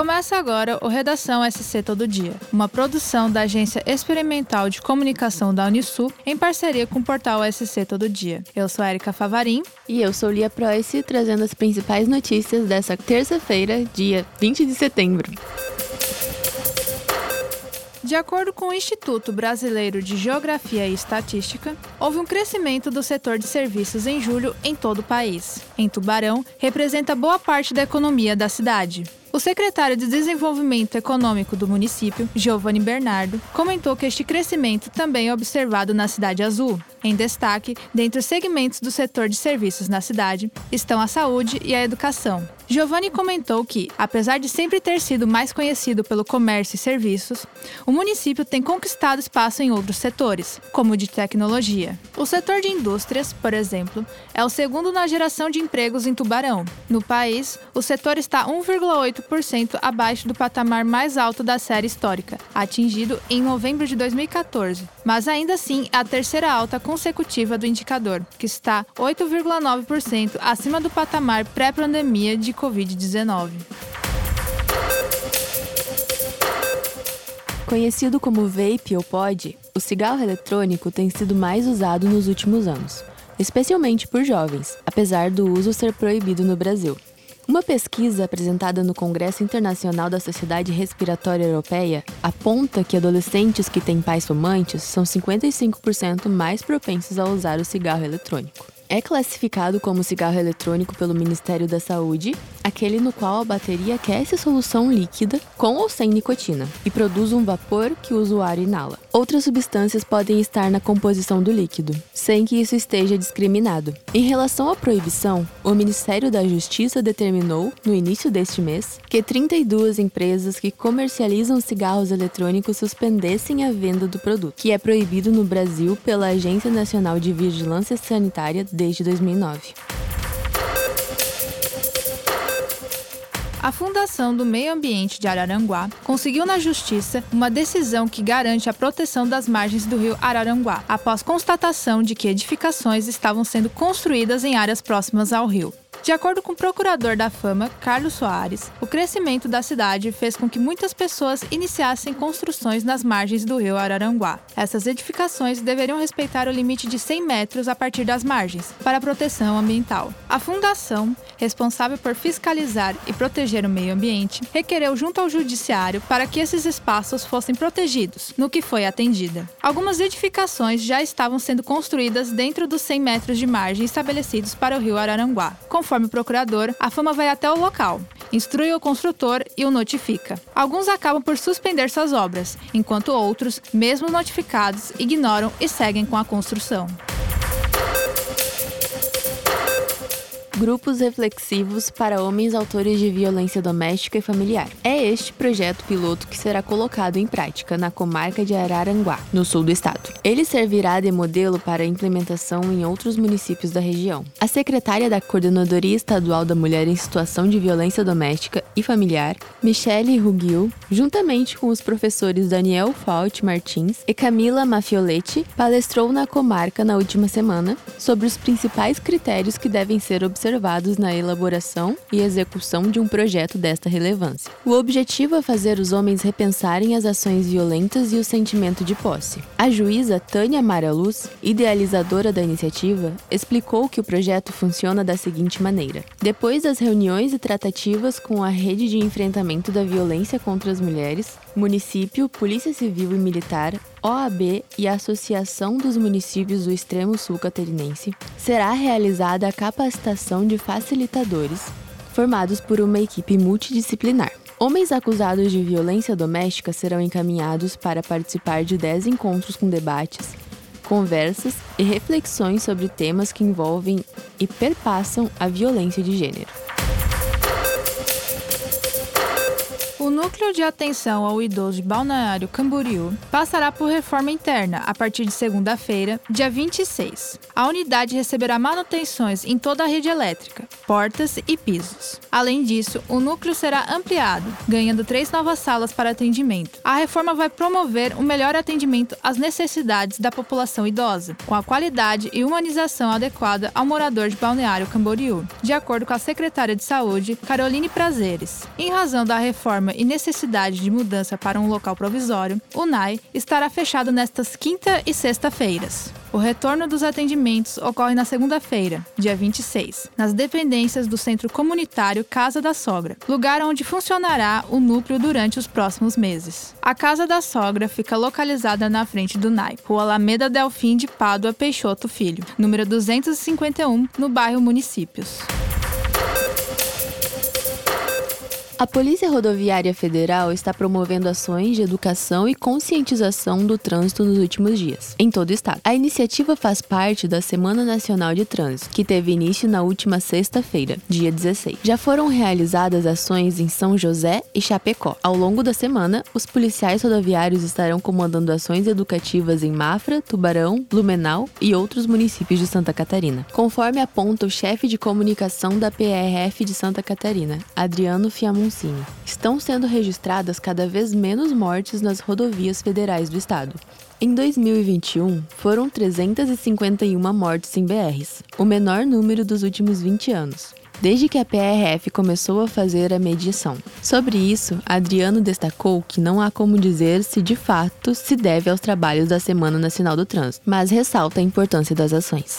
Começa agora o Redação SC Todo Dia, uma produção da Agência Experimental de Comunicação da Unisul em parceria com o portal SC Todo Dia. Eu sou Erika Favarim. E eu sou Lia Preuss, trazendo as principais notícias dessa terça-feira, dia 20 de setembro. De acordo com o Instituto Brasileiro de Geografia e Estatística, houve um crescimento do setor de serviços em julho em todo o país. Em Tubarão, representa boa parte da economia da cidade. O secretário de Desenvolvimento Econômico do município, Giovanni Bernardo, comentou que este crescimento também é observado na Cidade Azul. Em destaque, dentre os segmentos do setor de serviços na cidade, estão a saúde e a educação. Giovanni comentou que, apesar de sempre ter sido mais conhecido pelo comércio e serviços, o município tem conquistado espaço em outros setores, como o de tecnologia. O setor de indústrias, por exemplo, é o segundo na geração de empregos em Tubarão. No país, o setor está 1,8% abaixo do patamar mais alto da série histórica, atingido em novembro de 2014, mas ainda assim é a terceira alta consecutiva do indicador, que está 8,9% acima do patamar pré-pandemia de Covid-19. Conhecido como vape ou pod, o cigarro eletrônico tem sido mais usado nos últimos anos, especialmente por jovens, apesar do uso ser proibido no Brasil. Uma pesquisa apresentada no Congresso Internacional da Sociedade Respiratória Europeia aponta que adolescentes que têm pais fumantes são 55% mais propensos a usar o cigarro eletrônico. É classificado como cigarro eletrônico pelo Ministério da Saúde aquele no qual a bateria aquece a solução líquida com ou sem nicotina e produz um vapor que o usuário inala. Outras substâncias podem estar na composição do líquido, sem que isso esteja discriminado. Em relação à proibição, o Ministério da Justiça determinou, no início deste mês, que 32 empresas que comercializam cigarros eletrônicos suspendessem a venda do produto, que é proibido no Brasil pela Agência Nacional de Vigilância Sanitária desde 2009. A Fundação do Meio Ambiente de Araranguá conseguiu na Justiça uma decisão que garante a proteção das margens do rio Araranguá, após constatação de que edificações estavam sendo construídas em áreas próximas ao rio. De acordo com o procurador da Fama, Carlos Soares, o crescimento da cidade fez com que muitas pessoas iniciassem construções nas margens do rio Araranguá. Essas edificações deveriam respeitar o limite de 100 metros a partir das margens, para proteção ambiental. A fundação, responsável por fiscalizar e proteger o meio ambiente, requereu junto ao judiciário para que esses espaços fossem protegidos, no que foi atendida. Algumas edificações já estavam sendo construídas dentro dos 100 metros de margem estabelecidos para o rio Araranguá. Conforme o procurador, a fama vai até o local, instrui o construtor e o notifica. Alguns acabam por suspender suas obras, enquanto outros, mesmo notificados, ignoram e seguem com a construção. Grupos reflexivos para homens autores de violência doméstica e familiar. É este projeto piloto que será colocado em prática na comarca de Araranguá, no sul do estado. Ele servirá de modelo para implementação em outros municípios da região. A secretária da Coordenadoria Estadual da Mulher em Situação de Violência Doméstica e Familiar, Michele Ruguil, juntamente com os professores Daniel Fault Martins e Camila Mafioletti, palestrou na comarca na última semana sobre os principais critérios que devem ser observados observados na elaboração e execução de um projeto desta relevância. O objetivo é fazer os homens repensarem as ações violentas e o sentimento de posse. A juíza Tânia Mara Luz, idealizadora da iniciativa, explicou que o projeto funciona da seguinte maneira: depois das reuniões e tratativas com a rede de enfrentamento da violência contra as mulheres, município, Polícia Civil e Militar, OAB e a Associação dos Municípios do Extremo Sul Catarinense, será realizada a capacitação de facilitadores, formados por uma equipe multidisciplinar. Homens acusados de violência doméstica serão encaminhados para participar de 10 encontros com debates, conversas e reflexões sobre temas que envolvem e perpassam a violência de gênero. Núcleo de Atenção ao Idoso de Balneário Camboriú passará por reforma interna a partir de segunda-feira, dia 26. A unidade receberá manutenções em toda a rede elétrica, portas e pisos. Além disso, o núcleo será ampliado, ganhando três novas salas para atendimento. A reforma vai promover um melhor atendimento às necessidades da população idosa, com a qualidade e humanização adequada ao morador de Balneário Camboriú, de acordo com a secretária de Saúde, Caroline Prazeres. Em razão da reforma necessidade de mudança para um local provisório, o NAI estará fechado nestas quinta e sexta-feiras. O retorno dos atendimentos ocorre na segunda-feira, dia 26, nas dependências do Centro Comunitário Casa da Sogra, lugar onde funcionará o núcleo durante os próximos meses. A Casa da Sogra fica localizada na frente do NAI, Rua Alameda Delfim de Pádua Peixoto Filho, número 251, no bairro Municípios. A Polícia Rodoviária Federal está promovendo ações de educação e conscientização do trânsito nos últimos dias, em todo o estado. A iniciativa faz parte da Semana Nacional de Trânsito, que teve início na última sexta-feira, dia 16. Já foram realizadas ações em São José e Chapecó. Ao longo da semana, os policiais rodoviários estarão comandando ações educativas em Mafra, Tubarão, Blumenau e outros municípios de Santa Catarina. Conforme aponta o chefe de comunicação da PRF de Santa Catarina, Adriano Estão sendo registradas cada vez menos mortes nas rodovias federais do estado. Em 2021, foram 351 mortes em BRs, o menor número dos últimos 20 anos desde que a PRF começou a fazer a medição. Sobre isso, Adriano destacou que não há como dizer se de fato se deve aos trabalhos da Semana Nacional do Trânsito, mas ressalta a importância das ações.